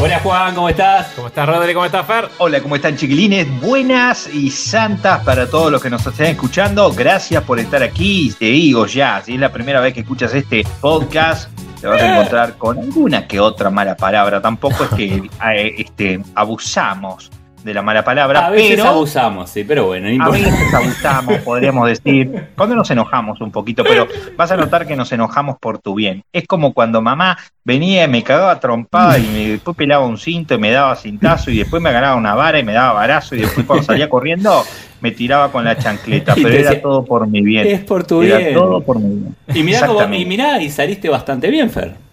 Hola Juan, ¿cómo estás? ¿Cómo estás Rodri? ¿Cómo estás Fer? Hola, ¿cómo están chiquilines? Buenas y santas para todos los que nos estén escuchando. Gracias por estar aquí. Te digo ya, si es la primera vez que escuchas este podcast, te vas a encontrar con alguna que otra mala palabra. Tampoco es que eh, este, abusamos de la mala palabra. A veces abusamos, sí, pero bueno. a veces abusamos, podríamos decir. Cuando nos enojamos un poquito, pero vas a notar que nos enojamos por tu bien. Es como cuando mamá venía y me cagaba trompada y me, después pelaba un cinto y me daba cintazo y después me agarraba una vara y me daba barazo y después cuando salía corriendo me tiraba con la chancleta, pero era todo por mi bien. Es por tu era bien. todo por mi bien. Y mirá, y mirá, y saliste bastante bien, Fer.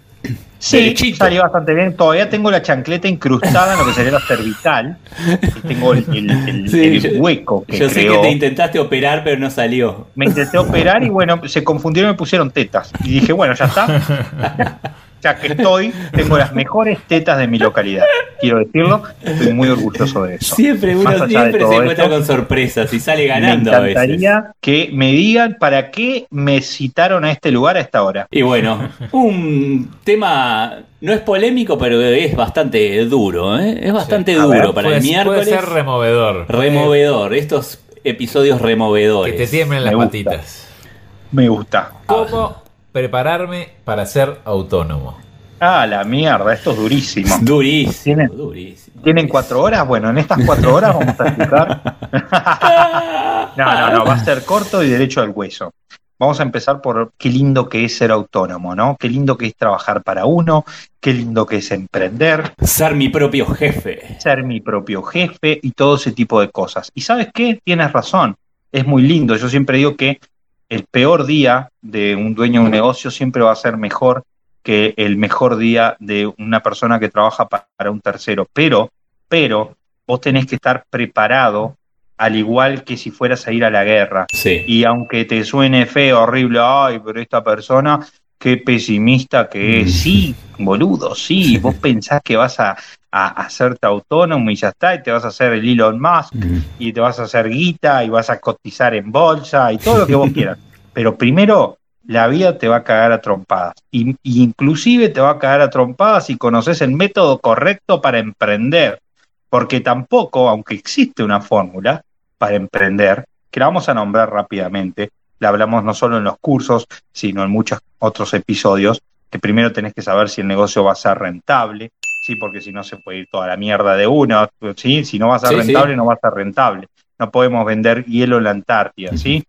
Sí, salió bastante bien. Todavía tengo la chancleta incrustada en lo que sería la cervical. Y tengo el, hueco que Yo sé que te intentaste operar, pero no salió. Me intenté operar y bueno, se confundieron y me pusieron tetas. Y dije, bueno, ya está. ya que estoy, tengo las mejores tetas de mi localidad. Quiero decirlo, estoy muy orgulloso de eso. Siempre uno siempre se encuentra con sorpresas y sale ganando me encantaría que me digan para qué me citaron a este lugar a esta hora. Y bueno, un tema no es polémico, pero es bastante duro, ¿eh? Es bastante duro para el miércoles. Puede ser removedor. Removedor, estos episodios removedores. Que te tiemblen las patitas. Me gusta. ¿Cómo prepararme para ser autónomo. Ah, la mierda, esto es durísimo. Durísimo, ¿Tienen, durísimo. ¿Tienen cuatro horas? Bueno, en estas cuatro horas vamos a explicar. no, no, no, va a ser corto y derecho al hueso. Vamos a empezar por qué lindo que es ser autónomo, ¿no? Qué lindo que es trabajar para uno, qué lindo que es emprender. Ser mi propio jefe. Ser mi propio jefe y todo ese tipo de cosas. Y sabes qué? Tienes razón. Es muy lindo. Yo siempre digo que el peor día de un dueño de un negocio siempre va a ser mejor que el mejor día de una persona que trabaja para un tercero. Pero, pero, vos tenés que estar preparado al igual que si fueras a ir a la guerra. Y aunque te suene feo, horrible, ay, pero esta persona, qué pesimista que es. Mm. Sí, boludo, sí, vos pensás que vas a, a, hacerte autónomo y ya está, y te vas a hacer el Elon Musk, mm. y te vas a hacer guita, y vas a cotizar en bolsa, y todo lo que vos quieras. Pero primero, la vida te va a cagar a trompadas. Y, inclusive te va a cagar a trompadas si conoces el método correcto para emprender. Porque tampoco, aunque existe una fórmula para emprender, que la vamos a nombrar rápidamente, la hablamos no solo en los cursos, sino en muchos otros episodios, que primero tenés que saber si el negocio va a ser rentable, sí, porque si no se puede ir toda la mierda de uno, sí, si no va a ser rentable, no va a ser rentable. No podemos vender hielo en la Antártida, ¿sí?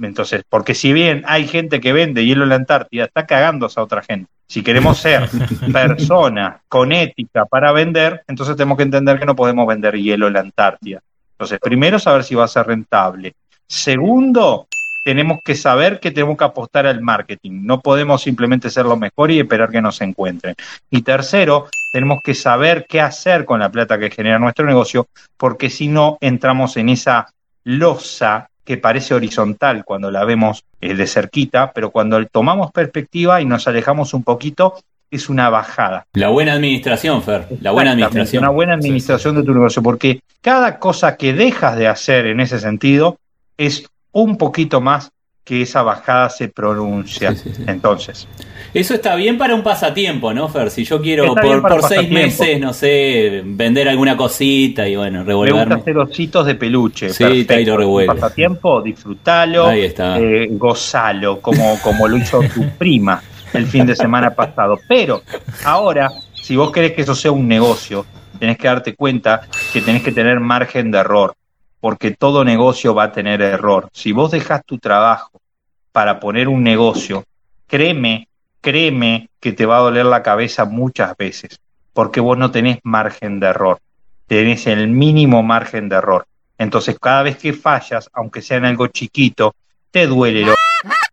Entonces, porque si bien hay gente que vende hielo en la Antártida, está cagando a otra gente. Si queremos ser personas con ética para vender, entonces tenemos que entender que no podemos vender hielo en la Antártida. Entonces, primero saber si va a ser rentable. Segundo, tenemos que saber que tenemos que apostar al marketing. No podemos simplemente ser lo mejor y esperar que nos encuentren. Y tercero, tenemos que saber qué hacer con la plata que genera nuestro negocio, porque si no entramos en esa losa que parece horizontal cuando la vemos eh, de cerquita, pero cuando tomamos perspectiva y nos alejamos un poquito, es una bajada. La buena administración, Fer, la buena administración. Una buena administración de tu negocio, porque cada cosa que dejas de hacer en ese sentido es un poquito más que esa bajada se pronuncia. Entonces. Eso está bien para un pasatiempo, ¿no, Fer? Si yo quiero por, seis meses, no sé, vender alguna cosita y bueno, revolverme. Me gusta hacer ositos de peluche. Sí, está ahí lo revuelve. pasatiempo, disfrutalo, ahí está. Eh, gozalo, como, como lo hizo tu prima el fin de semana pasado. Pero ahora, si vos querés que eso sea un negocio, tenés que darte cuenta que tenés que tener margen de error porque todo negocio va a tener error. Si vos dejas tu trabajo para poner un negocio, créeme, créeme que te va a doler la cabeza muchas veces, porque vos no tenés margen de error, tenés el mínimo margen de error. Entonces, cada vez que fallas, aunque sea en algo chiquito, te duele lo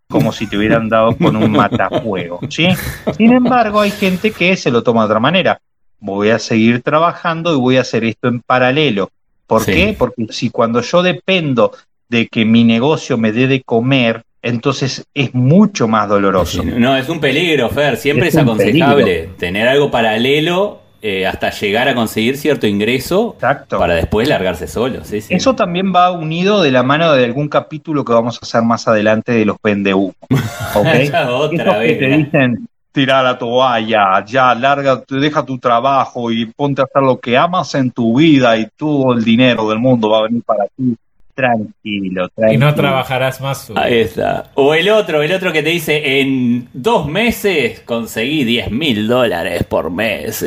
como si te hubieran dado con un matafuego, ¿sí? Sin embargo, hay gente que se lo toma de otra manera. voy a seguir trabajando y voy a hacer esto en paralelo. ¿Por qué? Porque si cuando yo dependo de que mi negocio me dé de comer, entonces es mucho más doloroso. No, es un peligro, Fer. Siempre es, aconsejable tener algo paralelo eh, hasta llegar a conseguir cierto ingreso para después largarse solo. Eso también va unido de la mano de algún capítulo que vamos a hacer más adelante de los pende ¿okay? otra vez. Que te dicen, tira la toalla, ya, larga, deja tu trabajo y ponte a hacer lo que amas en tu vida y todo el dinero del mundo va a venir para ti. Tranquilo, tranquilo. Y no trabajarás más. Ahí está. O el otro, el otro que te dice, en dos meses conseguí 10 mil dólares por mes.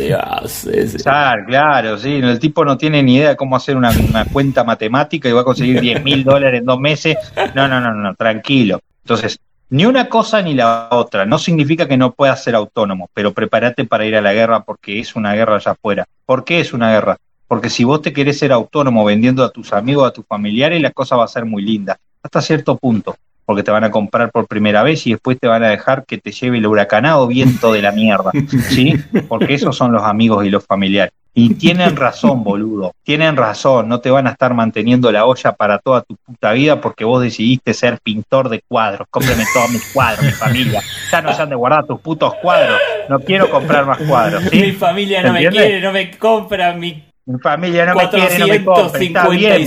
Claro, claro, sí. El tipo no tiene ni idea de cómo hacer una, cuenta matemática y va a conseguir 10 mil dólares en dos meses. No, no, no, no, tranquilo. Entonces, ni una cosa ni la otra. No significa que no puedas ser autónomo, pero prepárate para ir a la guerra porque es una guerra allá afuera. ¿Por qué es una guerra? Porque si vos te querés ser autónomo vendiendo a tus amigos, a tus familiares, la cosa va a ser muy linda, hasta cierto punto, porque te van a comprar por primera vez y después te van a dejar que te lleve el huracanado viento de la mierda, ¿sí? Porque esos son los amigos y los familiares. Y tienen razón, boludo, tienen razón, no te van a estar manteniendo la olla para toda tu puta vida porque vos decidiste ser pintor de cuadros. Cómpreme todos mis cuadros, mi familia. Ya no se han de guardar tus putos cuadros. No quiero comprar más cuadros. Mi familia no me quiere, no me compra mi mi familia no me quiere, no me compre. Está bien,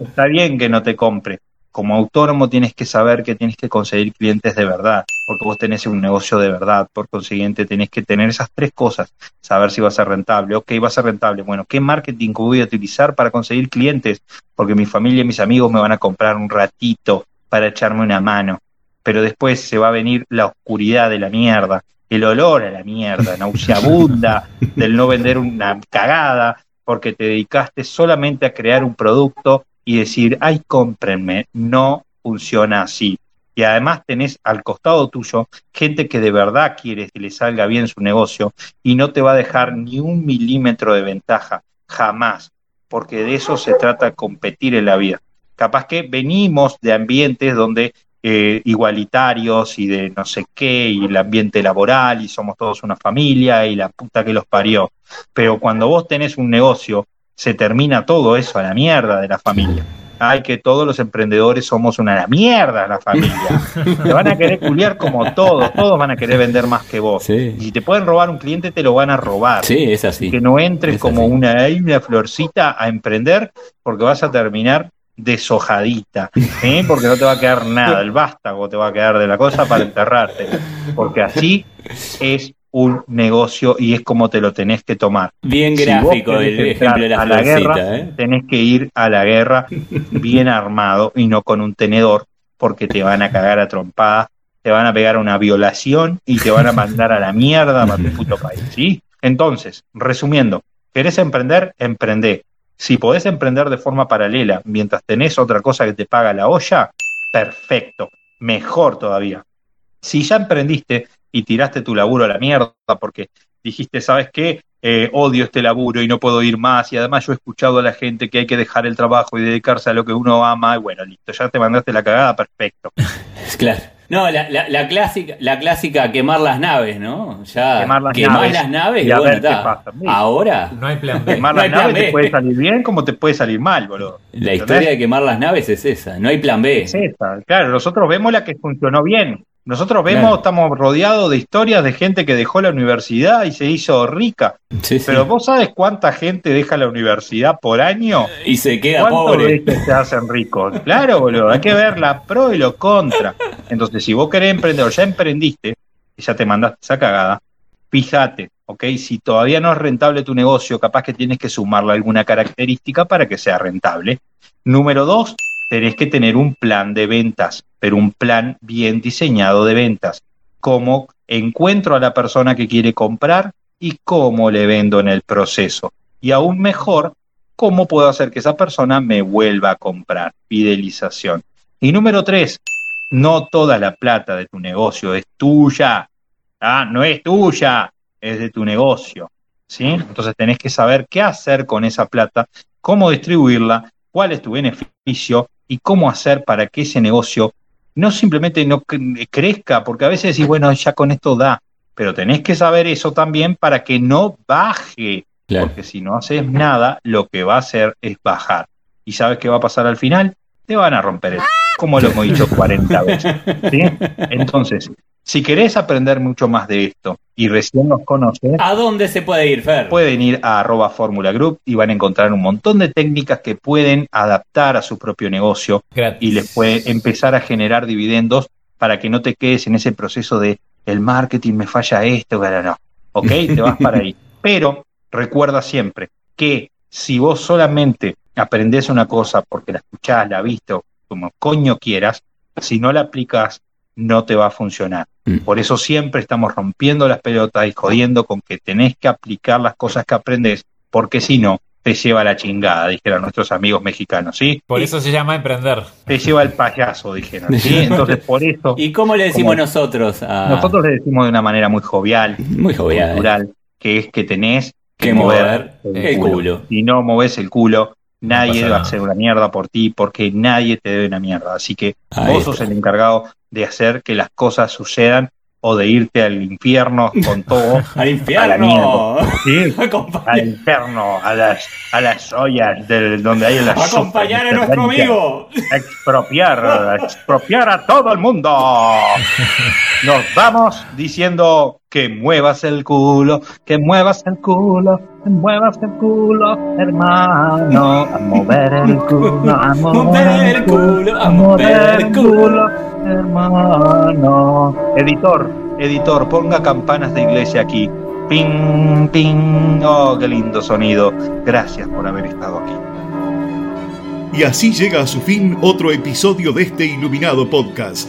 Está bien que no te compre. Como autónomo tienes que saber que tienes que conseguir clientes de verdad, porque vos tenés un negocio de verdad, por consiguiente tenés que tener esas tres cosas, saber si va a ser rentable, ok, va a ser rentable, bueno, ¿qué marketing voy a utilizar para conseguir clientes? Porque mi familia y mis amigos me van a comprar un ratito para echarme una mano, pero después se va a venir la oscuridad de la mierda, el olor a la mierda, nauseabunda del no vender una cagada, porque te dedicaste solamente a crear un producto y decir, ay, cómprenme, no funciona así. Y además tenés al costado tuyo gente que de verdad quiere que le salga bien su negocio y no te va a dejar ni un milímetro de ventaja, jamás, porque de eso se trata competir en la vida. Capaz que venimos de ambientes donde eh, igualitarios y de no sé qué, y el ambiente laboral, y somos todos una familia, y la puta que los parió. Pero cuando vos tenés un negocio, se termina todo eso a la mierda de la familia. Ay, que todos los emprendedores somos una mierda la familia. Te van a querer culiar como todos, todos van a querer vender más que vos. Y si te pueden robar un cliente, te lo van a robar. Sí, es así. Que no entres como una, una florcita a emprender, porque vas a terminar deshojadita, ¿eh? porque no te va a quedar nada, el vástago te va a quedar de la cosa para enterrarte, porque así es un negocio y es como te lo tenés que tomar. Bien gráfico el ejemplo de la, la guerra, ¿eh? tenés que ir a la guerra bien armado y no con un tenedor, porque te van a cagar a trompadas, te van a pegar una violación y te van a mandar a la mierda para tu puto país, ¿sí? Entonces, resumiendo, ¿querés emprender? Emprende. Si podés emprender de forma paralela mientras tenés otra cosa que te paga la olla, perfecto, mejor todavía. Si ya emprendiste y tiraste tu laburo a la mierda porque dijiste, ¿sabes qué? Eh, odio este laburo y no puedo ir más y además yo he escuchado a la gente que hay que dejar el trabajo y dedicarse a lo que uno ama y bueno, listo, ya te mandaste la cagada, perfecto. claro. No, la, la, clásica, la clásica quemar las naves, ¿no? Ya quemar las naves, las naves y, a ver qué pasa. Ahora no hay plan B. Quemar las naves te puede salir bien como te puede salir mal, boludo. La historia de quemar las naves es esa, no hay plan B. Es esa, claro, nosotros vemos la que funcionó bien. Nosotros vemos, estamos rodeados de historias de gente que dejó la universidad y se hizo rica. Pero vos sabes cuánta gente deja la universidad por año y se queda pobre. se hacen ricos? Claro, boludo, hay que ver la pro y lo contra. Entonces, si vos querés emprender o ya emprendiste y ya te mandaste esa cagada, fíjate, ¿ok? Si todavía no es rentable tu negocio, capaz que tienes que sumarle alguna característica para que sea rentable. Número dos, tenés que tener un plan de ventas, pero un plan bien diseñado de ventas. Cómo encuentro a la persona que quiere comprar y cómo le vendo en el proceso. Y aún mejor, cómo puedo hacer que esa persona me vuelva a comprar. Fidelización. Y número tres, no toda la plata de tu negocio es tuya. Ah, no es tuya, es de tu negocio. ¿Sí? Entonces tenés que saber qué hacer con esa plata, cómo distribuirla, cuál es tu beneficio y cómo hacer para que ese negocio no simplemente no crezca, porque a veces decís, bueno, ya con esto da, pero tenés que saber eso también para que no baje, porque si no haces nada, lo que va a hacer es bajar. ¿Y sabes qué va a pasar al final? Te van a romper el... como lo hemos dicho 40 veces. Entonces, si querés aprender mucho más de esto y recién nos conoces... ¿A dónde se puede ir, Fer? Pueden ir a arroba Fórmula Group y van a encontrar un montón de técnicas que pueden adaptar a su propio negocio y les puede empezar a generar dividendos para que no te quedes en ese proceso de el marketing me falla esto, pero no. ¿Ok? Te vas para ahí. Pero recuerda siempre que si vos solamente aprendes una cosa porque la escuchás, la viste, como coño quieras, si no la aplicas, no te va a funcionar. Mm. Por eso siempre estamos rompiendo las pelotas y jodiendo con que tenés que aplicar las cosas que aprendes, porque si no, te lleva la chingada, dijeron nuestros amigos mexicanos, ¿sí? Por eso se llama emprender. Te lleva el payaso, dijeron, ¿sí? Entonces, por eso... ¿Y cómo le decimos nosotros? Nosotros le decimos de una manera muy jovial, muy jovial, cultural, que es que tenés que, mover, el, culo. Si no moves el culo, nadie va a hacer una mierda por ti porque nadie te debe una mierda. Así que vos sos el encargado de hacer que las cosas sucedan o de irte al infierno con todo. ¡Al infierno! ¿sí? al infierno, a las, a las ollas del, donde hay las. ¡Acompañar a nuestro amigo! Expropiar, expropiar a todo el mundo. Nos vamos diciendo que muevas el culo, que muevas el culo, que muevas el culo, hermano. A mover el culo, a mover el culo, a mover el culo, hermano. Editor, editor, ponga campanas de iglesia aquí. Ping, ping. Oh, qué lindo sonido. Gracias por haber estado aquí. Y así llega a su fin otro episodio de este iluminado podcast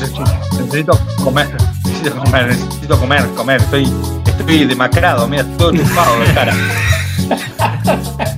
Necesito comer necesito comer, necesito comer, comer. Estoy, estoy demacrado, mira, todo chupado de cara.